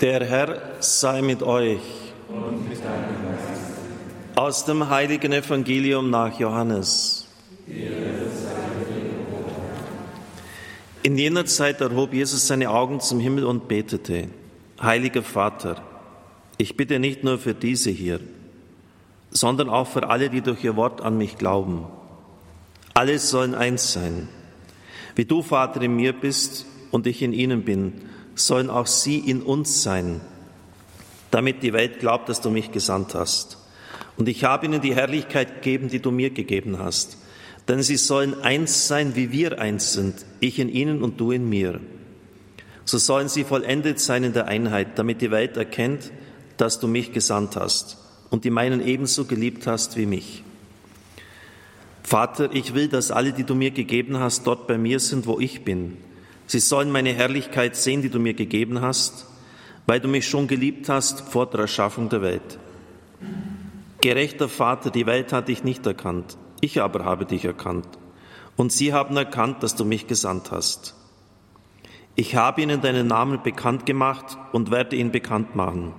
Der Herr sei mit euch. Aus dem heiligen Evangelium nach Johannes. In jener Zeit erhob Jesus seine Augen zum Himmel und betete, Heiliger Vater, ich bitte nicht nur für diese hier, sondern auch für alle, die durch ihr Wort an mich glauben. Alle sollen eins sein. Wie du, Vater, in mir bist und ich in ihnen bin, sollen auch sie in uns sein, damit die Welt glaubt, dass du mich gesandt hast. Und ich habe ihnen die Herrlichkeit gegeben, die du mir gegeben hast. Denn sie sollen eins sein, wie wir eins sind, ich in ihnen und du in mir. So sollen sie vollendet sein in der Einheit, damit die Welt erkennt, dass du mich gesandt hast und die meinen ebenso geliebt hast wie mich. Vater, ich will, dass alle, die du mir gegeben hast, dort bei mir sind, wo ich bin Sie sollen meine Herrlichkeit sehen, die du mir gegeben hast, weil du mich schon geliebt hast vor der Erschaffung der Welt. Gerechter Vater, die Welt hat dich nicht erkannt, ich aber habe dich erkannt. Und sie haben erkannt, dass du mich gesandt hast. Ich habe ihnen deinen Namen bekannt gemacht und werde ihn bekannt machen,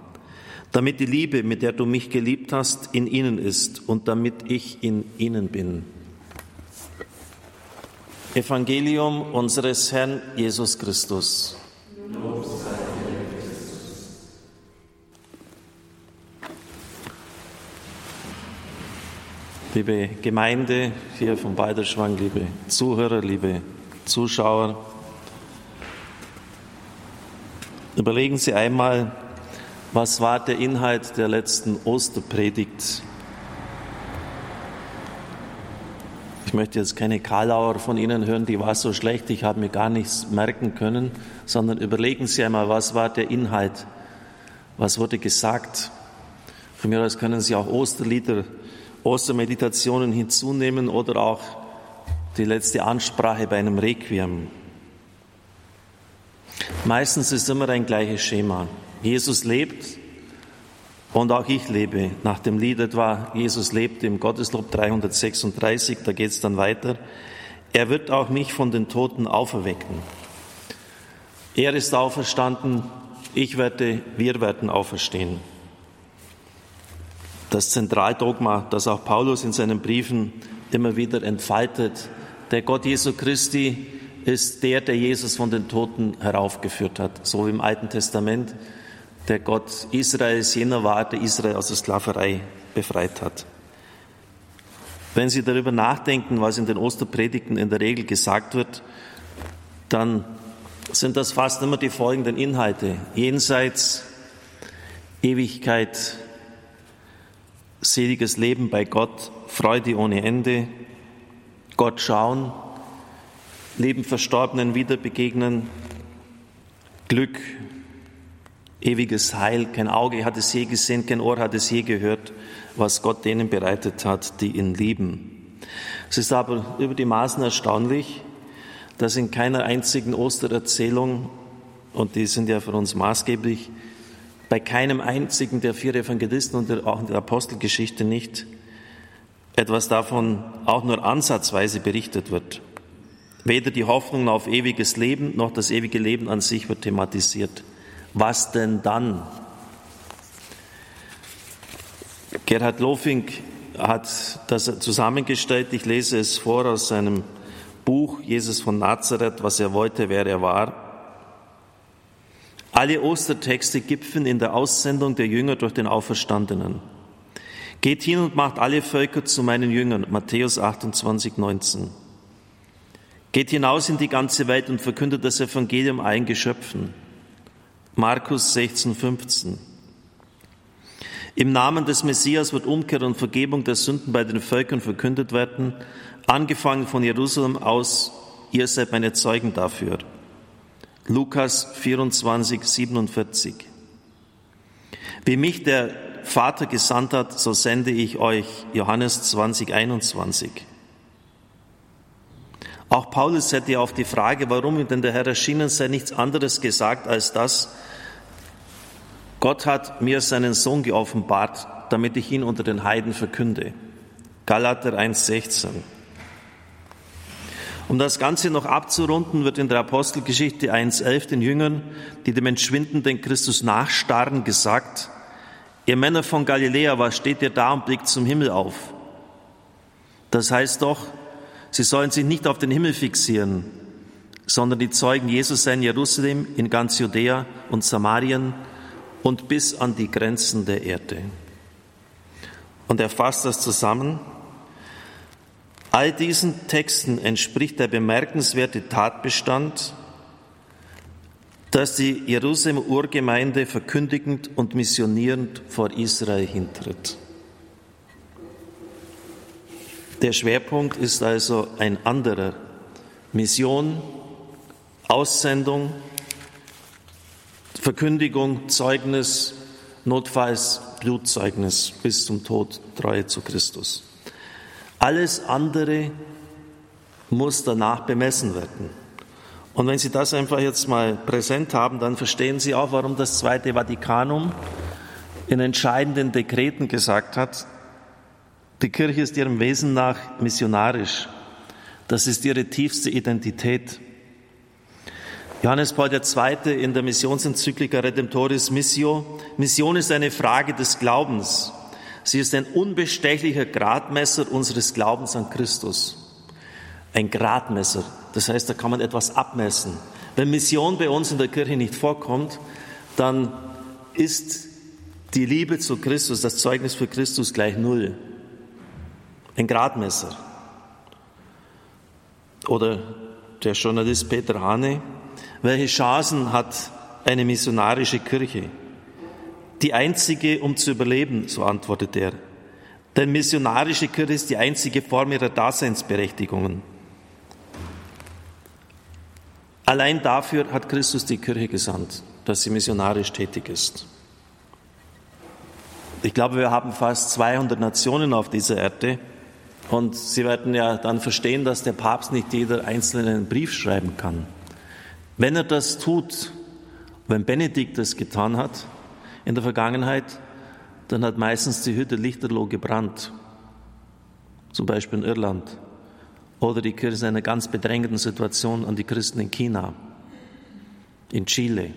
damit die Liebe, mit der du mich geliebt hast, in ihnen ist und damit ich in ihnen bin. Evangelium unseres Herrn Jesus Christus. Liebe Gemeinde hier von Beiderschwang, liebe Zuhörer, liebe Zuschauer, überlegen Sie einmal, was war der Inhalt der letzten Osterpredigt Ich möchte jetzt keine Karlauer von Ihnen hören, die war so schlecht, ich habe mir gar nichts merken können, sondern überlegen Sie einmal, was war der Inhalt, was wurde gesagt. Von mir aus können Sie auch Osterlieder, Ostermeditationen hinzunehmen oder auch die letzte Ansprache bei einem Requiem. Meistens ist immer ein gleiches Schema. Jesus lebt, und auch ich lebe nach dem Lied etwa, Jesus lebt im Gotteslob 336, da geht es dann weiter. Er wird auch mich von den Toten auferwecken. Er ist auferstanden, ich werde, wir werden auferstehen. Das Zentraldogma, das auch Paulus in seinen Briefen immer wieder entfaltet, der Gott Jesu Christi ist der, der Jesus von den Toten heraufgeführt hat, so wie im Alten Testament der Gott Israels jener war, der Israel aus der Sklaverei befreit hat. Wenn Sie darüber nachdenken, was in den Osterpredigten in der Regel gesagt wird, dann sind das fast immer die folgenden Inhalte. Jenseits, Ewigkeit, seliges Leben bei Gott, Freude ohne Ende, Gott schauen, Leben Verstorbenen wieder begegnen, Glück, ewiges Heil. Kein Auge hat es je gesehen, kein Ohr hat es je gehört, was Gott denen bereitet hat, die ihn lieben. Es ist aber über die Maßen erstaunlich, dass in keiner einzigen Ostererzählung, und die sind ja für uns maßgeblich, bei keinem einzigen der vier Evangelisten und auch in der Apostelgeschichte nicht etwas davon auch nur ansatzweise berichtet wird. Weder die Hoffnung auf ewiges Leben noch das ewige Leben an sich wird thematisiert. Was denn dann? Gerhard Lofink hat das zusammengestellt. Ich lese es vor aus seinem Buch Jesus von Nazareth, was er wollte, wer er war. Alle Ostertexte gipfeln in der Aussendung der Jünger durch den Auferstandenen. Geht hin und macht alle Völker zu meinen Jüngern. Matthäus 28, 19. Geht hinaus in die ganze Welt und verkündet das Evangelium allen Geschöpfen. Markus 16, 15. Im Namen des Messias wird Umkehr und Vergebung der Sünden bei den Völkern verkündet werden, angefangen von Jerusalem aus, ihr seid meine Zeugen dafür. Lukas 24, 47. Wie mich der Vater gesandt hat, so sende ich euch. Johannes 20, 21. Auch Paulus hätte auf die Frage, warum ihm denn der Herr erschienen sei, nichts anderes gesagt als das, Gott hat mir seinen Sohn geoffenbart, damit ich ihn unter den Heiden verkünde. Galater 1,16. Um das Ganze noch abzurunden, wird in der Apostelgeschichte 1.11 den Jüngern, die dem entschwindenden Christus nachstarren, gesagt, ihr Männer von Galiläa, was steht ihr da und blickt zum Himmel auf? Das heißt doch, sie sollen sich nicht auf den Himmel fixieren, sondern die Zeugen Jesus in Jerusalem, in ganz Judäa und Samarien und bis an die Grenzen der Erde. Und er fasst das zusammen. All diesen Texten entspricht der bemerkenswerte Tatbestand, dass die Jerusalemer Urgemeinde verkündigend und missionierend vor Israel hintritt. Der Schwerpunkt ist also ein anderer. Mission, Aussendung, Verkündigung, Zeugnis, notfalls Blutzeugnis bis zum Tod, Treue zu Christus. Alles andere muss danach bemessen werden. Und wenn Sie das einfach jetzt mal präsent haben, dann verstehen Sie auch, warum das Zweite Vatikanum in entscheidenden Dekreten gesagt hat, die Kirche ist ihrem Wesen nach missionarisch. Das ist ihre tiefste Identität. Johannes Paul II. in der Missionsenzyklika Redemptoris Missio. Mission ist eine Frage des Glaubens. Sie ist ein unbestechlicher Gradmesser unseres Glaubens an Christus. Ein Gradmesser. Das heißt, da kann man etwas abmessen. Wenn Mission bei uns in der Kirche nicht vorkommt, dann ist die Liebe zu Christus, das Zeugnis für Christus gleich Null. Ein Gradmesser. Oder der Journalist Peter Hane, welche Chancen hat eine missionarische Kirche? Die einzige, um zu überleben, so antwortet er. Denn missionarische Kirche ist die einzige Form ihrer Daseinsberechtigungen. Allein dafür hat Christus die Kirche gesandt, dass sie missionarisch tätig ist. Ich glaube, wir haben fast 200 Nationen auf dieser Erde und Sie werden ja dann verstehen, dass der Papst nicht jeder einzelne einen Brief schreiben kann. Wenn er das tut, wenn Benedikt das getan hat in der Vergangenheit, dann hat meistens die Hütte lichterloh gebrannt, zum Beispiel in Irland. Oder die Kirche in einer ganz bedrängenden Situation an die Christen in China, in Chile.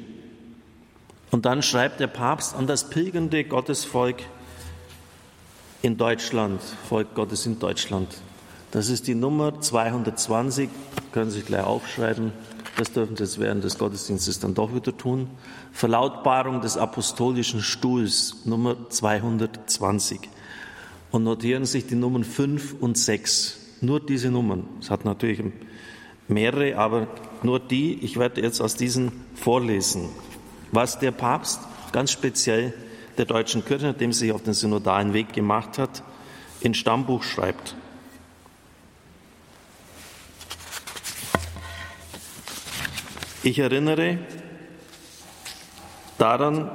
Und dann schreibt der Papst an das pilgernde Gottesvolk in Deutschland, Volk Gottes in Deutschland. Das ist die Nummer 220, können Sie gleich aufschreiben. Das dürfen Sie jetzt während des Gottesdienstes dann doch wieder tun. Verlautbarung des Apostolischen Stuhls, Nummer 220. Und notieren sich die Nummern 5 und 6. Nur diese Nummern. Es hat natürlich mehrere, aber nur die. Ich werde jetzt aus diesen vorlesen, was der Papst ganz speziell der deutschen Kirche, nachdem sie sich auf den synodalen Weg gemacht hat, in Stammbuch schreibt. Ich erinnere daran,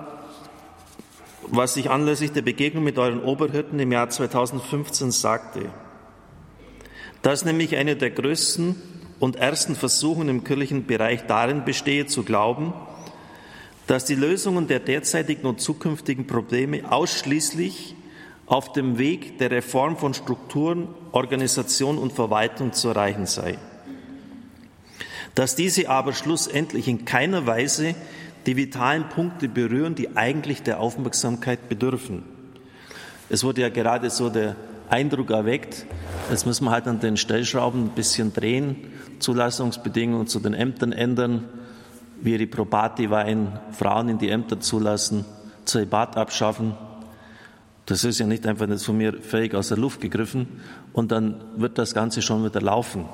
was ich anlässlich der Begegnung mit euren Oberhirten im Jahr 2015 sagte. Dass nämlich eine der größten und ersten Versuchungen im kirchlichen Bereich darin bestehe, zu glauben, dass die Lösungen der derzeitigen und zukünftigen Probleme ausschließlich auf dem Weg der Reform von Strukturen, Organisation und Verwaltung zu erreichen sei dass diese aber schlussendlich in keiner Weise die vitalen Punkte berühren, die eigentlich der Aufmerksamkeit bedürfen. Es wurde ja gerade so der Eindruck erweckt, jetzt müssen wir halt an den Stellschrauben ein bisschen drehen, Zulassungsbedingungen zu den Ämtern ändern, wie die Probati Wein Frauen in die Ämter zulassen, Zölibat abschaffen. Das ist ja nicht einfach nicht von mir fähig aus der Luft gegriffen und dann wird das Ganze schon wieder laufen.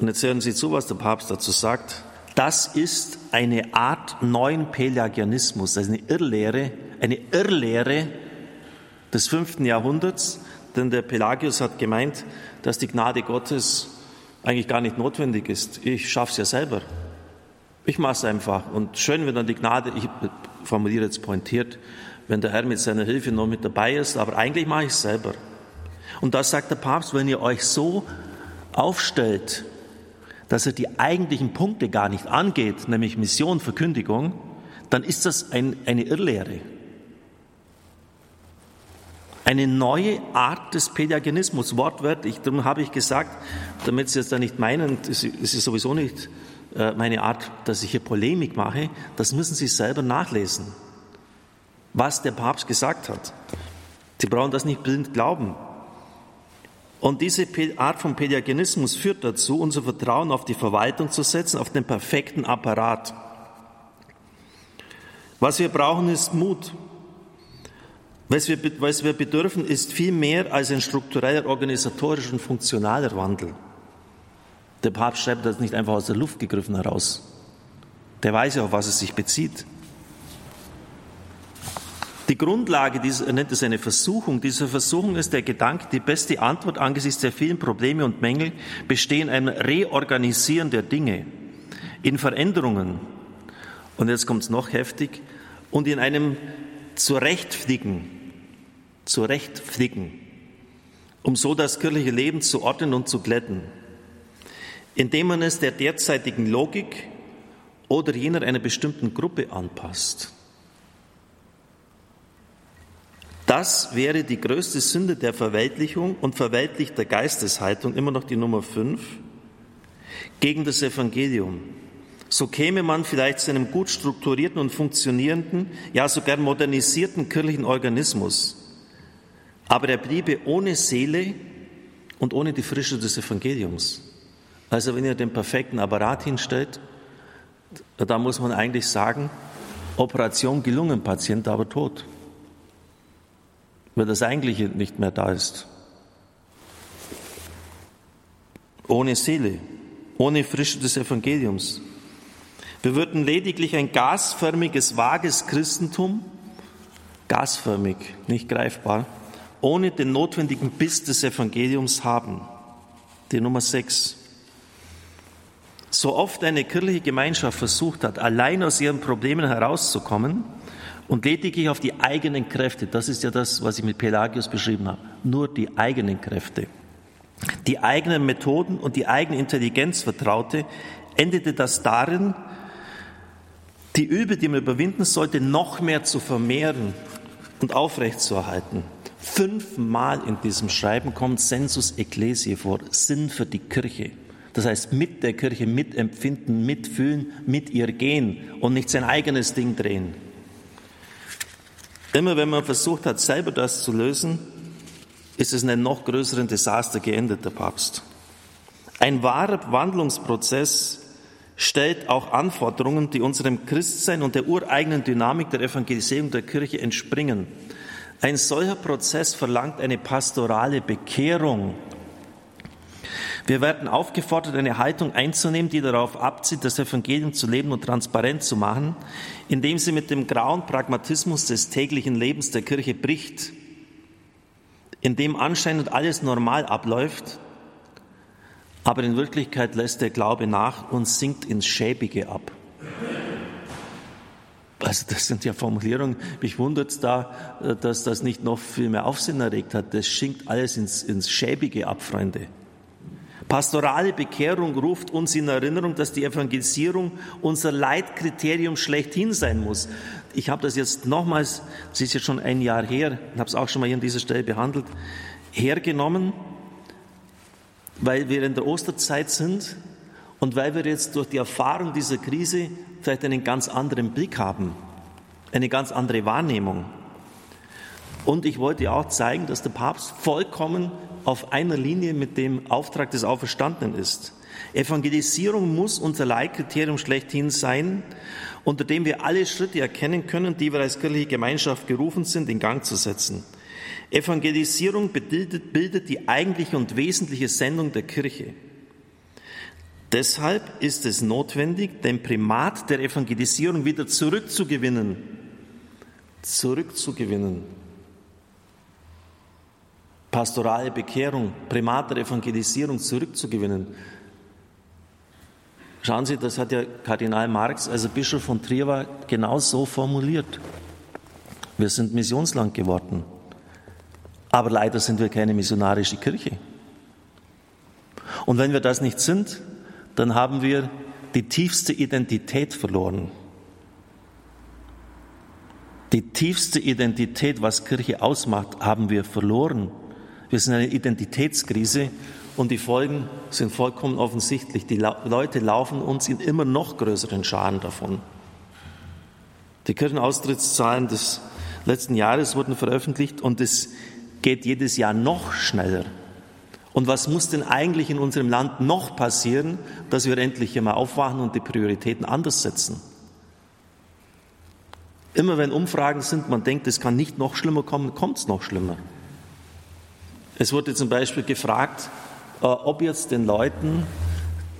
Und jetzt hören Sie zu, was der Papst dazu sagt. Das ist eine Art neuen Pelagianismus, das ist eine Irrlehre, eine Irrlehre des fünften Jahrhunderts, denn der Pelagius hat gemeint, dass die Gnade Gottes eigentlich gar nicht notwendig ist. Ich schaffe es ja selber. Ich mache es einfach. Und schön, wenn dann die Gnade, ich formuliere jetzt pointiert, wenn der Herr mit seiner Hilfe noch mit dabei ist, aber eigentlich mache ich es selber. Und das sagt der Papst, wenn ihr euch so aufstellt, dass er die eigentlichen Punkte gar nicht angeht, nämlich Mission, Verkündigung, dann ist das ein, eine Irrlehre. Eine neue Art des Pädagogismus, wortwörtlich. Darum habe ich gesagt, damit Sie jetzt da nicht meinen, es ist sowieso nicht äh, meine Art, dass ich hier Polemik mache, das müssen Sie selber nachlesen, was der Papst gesagt hat. Sie brauchen das nicht blind glauben. Und diese Art von Pädagogismus führt dazu, unser Vertrauen auf die Verwaltung zu setzen, auf den perfekten Apparat. Was wir brauchen, ist Mut. Was wir, was wir bedürfen, ist viel mehr als ein struktureller, organisatorischer und funktionaler Wandel. Der Papst schreibt das nicht einfach aus der Luft gegriffen heraus. Der weiß ja, auf was es sich bezieht. Die Grundlage, dieser, er nennt es eine Versuchung, diese Versuchung ist der Gedanke, die beste Antwort angesichts der vielen Probleme und Mängel besteht in einem Reorganisieren der Dinge, in Veränderungen. Und jetzt kommt es noch heftig, und in einem Zurechtfliegen, Zurechtfliegen, um so das kirchliche Leben zu ordnen und zu glätten, indem man es der derzeitigen Logik oder jener einer bestimmten Gruppe anpasst. Das wäre die größte Sünde der Verweltlichung und verweltlichter Geisteshaltung, immer noch die Nummer fünf, gegen das Evangelium. So käme man vielleicht zu einem gut strukturierten und funktionierenden, ja sogar modernisierten kirchlichen Organismus. Aber er bliebe ohne Seele und ohne die Frische des Evangeliums. Also wenn ihr den perfekten Apparat hinstellt, da muss man eigentlich sagen, Operation gelungen, Patient aber tot weil das Eigentliche nicht mehr da ist. Ohne Seele, ohne Frische des Evangeliums. Wir würden lediglich ein gasförmiges, vages Christentum, gasförmig, nicht greifbar, ohne den notwendigen Biss des Evangeliums haben. Die Nummer sechs. So oft eine kirchliche Gemeinschaft versucht hat, allein aus ihren Problemen herauszukommen, und lediglich auf die eigenen Kräfte, das ist ja das, was ich mit Pelagius beschrieben habe, nur die eigenen Kräfte, die eigenen Methoden und die eigene Intelligenz vertraute, endete das darin, die Übel, die man überwinden sollte, noch mehr zu vermehren und aufrechtzuerhalten. Fünfmal in diesem Schreiben kommt Sensus Ecclesiae vor, Sinn für die Kirche. Das heißt, mit der Kirche mitempfinden, mitfühlen, mit ihr gehen und nicht sein eigenes Ding drehen. Immer wenn man versucht hat, selber das zu lösen, ist es in einem noch größeren Desaster geendet, der Papst. Ein wahrer Wandlungsprozess stellt auch Anforderungen, die unserem Christsein und der ureigenen Dynamik der Evangelisierung der Kirche entspringen. Ein solcher Prozess verlangt eine pastorale Bekehrung wir werden aufgefordert, eine Haltung einzunehmen, die darauf abzieht, das Evangelium zu leben und transparent zu machen, indem sie mit dem grauen Pragmatismus des täglichen Lebens der Kirche bricht, in dem anscheinend alles normal abläuft, aber in Wirklichkeit lässt der Glaube nach und sinkt ins Schäbige ab. Also das sind ja Formulierungen, mich wundert da, dass das nicht noch viel mehr Aufsehen erregt hat. Das schinkt alles ins, ins Schäbige ab, Freunde. Pastorale Bekehrung ruft uns in Erinnerung, dass die Evangelisierung unser Leitkriterium schlechthin sein muss. Ich habe das jetzt nochmals, es ist jetzt schon ein Jahr her, habe es auch schon mal hier an dieser Stelle behandelt, hergenommen, weil wir in der Osterzeit sind und weil wir jetzt durch die Erfahrung dieser Krise vielleicht einen ganz anderen Blick haben, eine ganz andere Wahrnehmung. Und ich wollte auch zeigen, dass der Papst vollkommen auf einer Linie mit dem Auftrag des Auferstandenen ist. Evangelisierung muss unser Leitkriterium schlechthin sein, unter dem wir alle Schritte erkennen können, die wir als kirchliche Gemeinschaft gerufen sind, in Gang zu setzen. Evangelisierung bildet, bildet die eigentliche und wesentliche Sendung der Kirche. Deshalb ist es notwendig, den Primat der Evangelisierung wieder zurückzugewinnen. Zurückzugewinnen pastorale Bekehrung, Primat der Evangelisierung zurückzugewinnen. Schauen Sie, das hat ja Kardinal Marx, also Bischof von Trier war, genau so formuliert. Wir sind Missionsland geworden. Aber leider sind wir keine missionarische Kirche. Und wenn wir das nicht sind, dann haben wir die tiefste Identität verloren. Die tiefste Identität, was Kirche ausmacht, haben wir verloren. Wir sind in einer Identitätskrise und die Folgen sind vollkommen offensichtlich. Die Leute laufen uns in immer noch größeren Scharen davon. Die Kirchenaustrittszahlen des letzten Jahres wurden veröffentlicht und es geht jedes Jahr noch schneller. Und was muss denn eigentlich in unserem Land noch passieren, dass wir endlich hier mal aufwachen und die Prioritäten anders setzen? Immer wenn Umfragen sind, man denkt, es kann nicht noch schlimmer kommen, kommt es noch schlimmer. Es wurde zum Beispiel gefragt, äh, ob jetzt den Leuten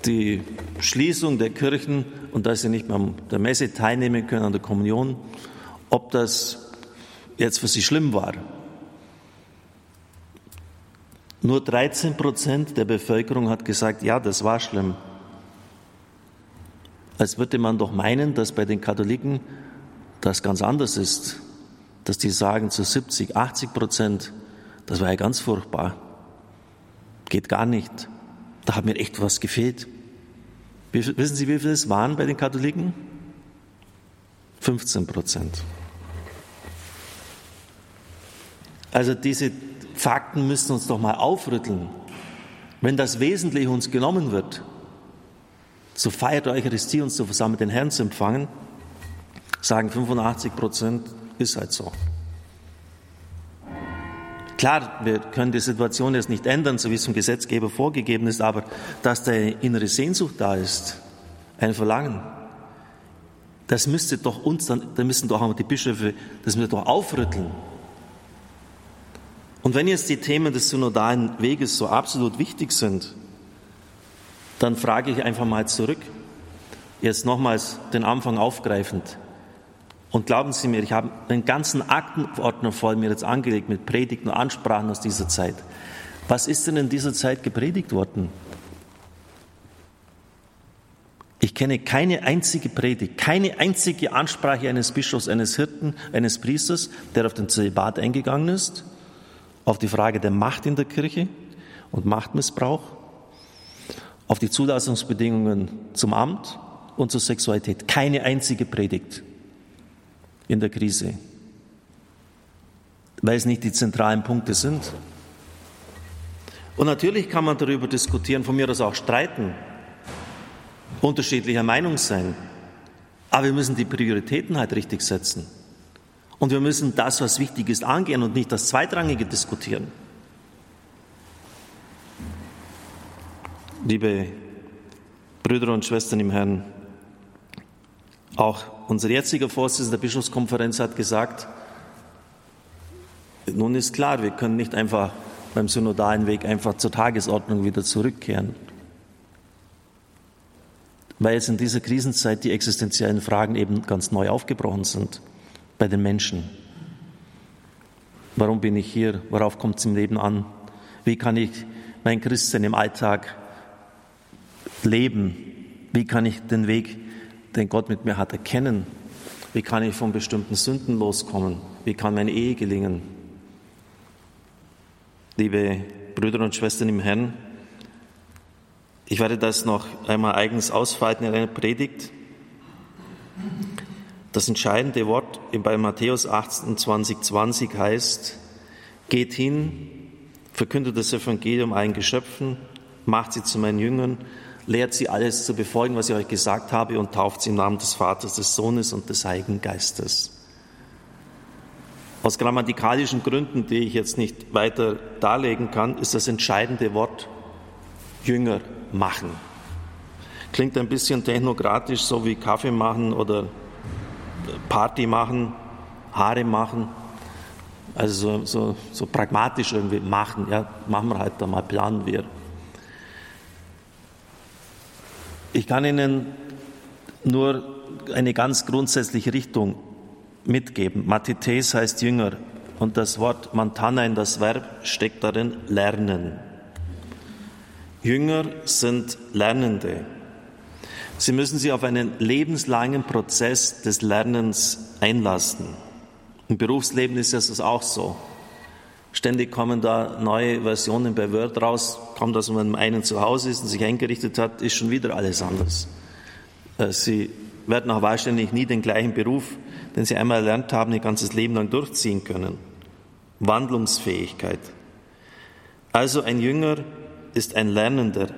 die Schließung der Kirchen und dass sie nicht mehr an der Messe teilnehmen können, an der Kommunion, ob das jetzt für sie schlimm war. Nur 13 Prozent der Bevölkerung hat gesagt, ja, das war schlimm. Als würde man doch meinen, dass bei den Katholiken das ganz anders ist, dass die sagen zu 70, 80 Prozent, das war ja ganz furchtbar. Geht gar nicht. Da hat mir echt was gefehlt. Wissen Sie, wie viel es waren bei den Katholiken? 15 Prozent. Also diese Fakten müssen uns doch mal aufrütteln. Wenn das Wesentliche uns genommen wird, so feiert der Eucharistie uns zu versammeln, den Herrn zu empfangen, sagen 85 Prozent, ist halt so. Klar, wir können die Situation jetzt nicht ändern, so wie es vom Gesetzgeber vorgegeben ist, aber dass da eine innere Sehnsucht da ist, ein Verlangen, das müsste doch uns dann, da müssen doch auch die Bischöfe, das müsste doch aufrütteln. Und wenn jetzt die Themen des synodalen Weges so absolut wichtig sind, dann frage ich einfach mal zurück, jetzt nochmals den Anfang aufgreifend. Und glauben Sie mir, ich habe einen ganzen Aktenordner voll mir jetzt angelegt mit Predigten und Ansprachen aus dieser Zeit. Was ist denn in dieser Zeit gepredigt worden? Ich kenne keine einzige Predigt, keine einzige Ansprache eines Bischofs, eines Hirten, eines Priesters, der auf den Zölibat eingegangen ist, auf die Frage der Macht in der Kirche und Machtmissbrauch, auf die Zulassungsbedingungen zum Amt und zur Sexualität. Keine einzige Predigt in der Krise, weil es nicht die zentralen Punkte sind. Und natürlich kann man darüber diskutieren, von mir aus auch streiten, unterschiedlicher Meinung sein. Aber wir müssen die Prioritäten halt richtig setzen. Und wir müssen das, was wichtig ist, angehen und nicht das Zweitrangige diskutieren. Liebe Brüder und Schwestern im Herrn, auch unser jetziger Vorsitzender der Bischofskonferenz hat gesagt, nun ist klar, wir können nicht einfach beim synodalen Weg einfach zur Tagesordnung wieder zurückkehren. Weil jetzt in dieser Krisenzeit die existenziellen Fragen eben ganz neu aufgebrochen sind bei den Menschen. Warum bin ich hier? Worauf kommt es im Leben an? Wie kann ich mein Christsein im Alltag leben? Wie kann ich den Weg den Gott mit mir hat, erkennen? Wie kann ich von bestimmten Sünden loskommen? Wie kann meine Ehe gelingen? Liebe Brüder und Schwestern im Herrn, ich werde das noch einmal eigens ausfalten in einer Predigt. Das entscheidende Wort bei Matthäus 28, 20 heißt, geht hin, verkündet das Evangelium allen Geschöpfen, macht sie zu meinen Jüngern lehrt sie alles zu befolgen, was ich euch gesagt habe, und tauft sie im Namen des Vaters, des Sohnes und des Heiligen Geistes. Aus grammatikalischen Gründen, die ich jetzt nicht weiter darlegen kann, ist das entscheidende Wort Jünger machen. Klingt ein bisschen technokratisch, so wie Kaffee machen oder Party machen, Haare machen. Also so, so, so pragmatisch irgendwie machen. Ja, machen wir halt da mal, planen wir. Ich kann Ihnen nur eine ganz grundsätzliche Richtung mitgeben. Matites heißt Jünger und das Wort Mantana in das Verb steckt darin lernen. Jünger sind Lernende. Sie müssen sich auf einen lebenslangen Prozess des Lernens einlassen. Im Berufsleben ist es auch so. Ständig kommen da neue Versionen bei Word raus. Kaum, dass man einen zu Hause ist und sich eingerichtet hat, ist schon wieder alles anders. Äh, Sie werden auch wahrscheinlich nie den gleichen Beruf, den sie einmal erlernt haben, ihr ganzes Leben lang durchziehen können. Wandlungsfähigkeit. Also ein Jünger ist ein Lernender.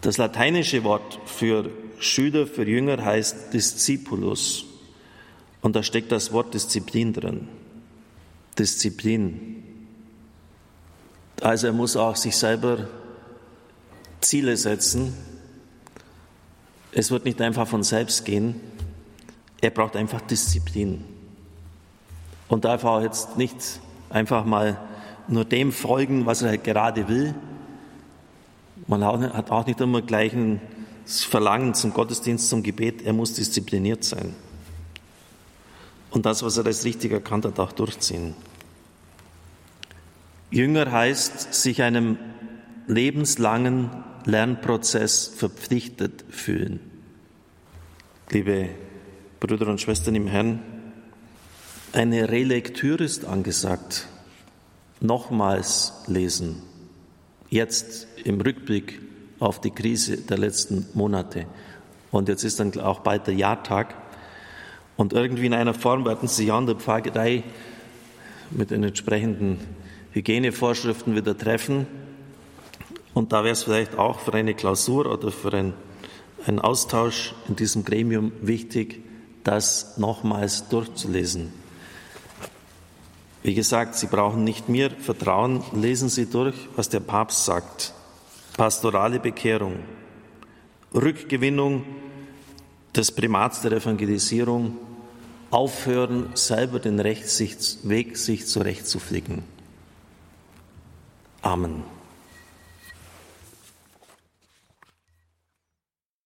Das lateinische Wort für Schüler, für Jünger heißt Discipulus. Und da steckt das Wort Disziplin drin. Disziplin. Also er muss auch sich selber Ziele setzen. Es wird nicht einfach von selbst gehen. Er braucht einfach Disziplin. Und darf auch jetzt nicht einfach mal nur dem folgen, was er halt gerade will. Man hat auch nicht immer gleich ein Verlangen zum Gottesdienst, zum Gebet. Er muss diszipliniert sein. Und das, was er als richtig erkannt hat, auch durchziehen. Jünger heißt, sich einem lebenslangen Lernprozess verpflichtet fühlen. Liebe Brüder und Schwestern im Herrn, eine Relektüre ist angesagt. Nochmals lesen. Jetzt im Rückblick auf die Krise der letzten Monate. Und jetzt ist dann auch bald der Jahrtag. Und irgendwie in einer Form werden Sie an der Pfarrei mit den entsprechenden Hygienevorschriften wieder treffen. Und da wäre es vielleicht auch für eine Klausur oder für ein, einen Austausch in diesem Gremium wichtig, das nochmals durchzulesen. Wie gesagt, Sie brauchen nicht mir vertrauen, lesen Sie durch, was der Papst sagt. Pastorale Bekehrung, Rückgewinnung des Primats der Evangelisierung, aufhören, selber den Rechtsweg sich zurechtzuflicken. Amen.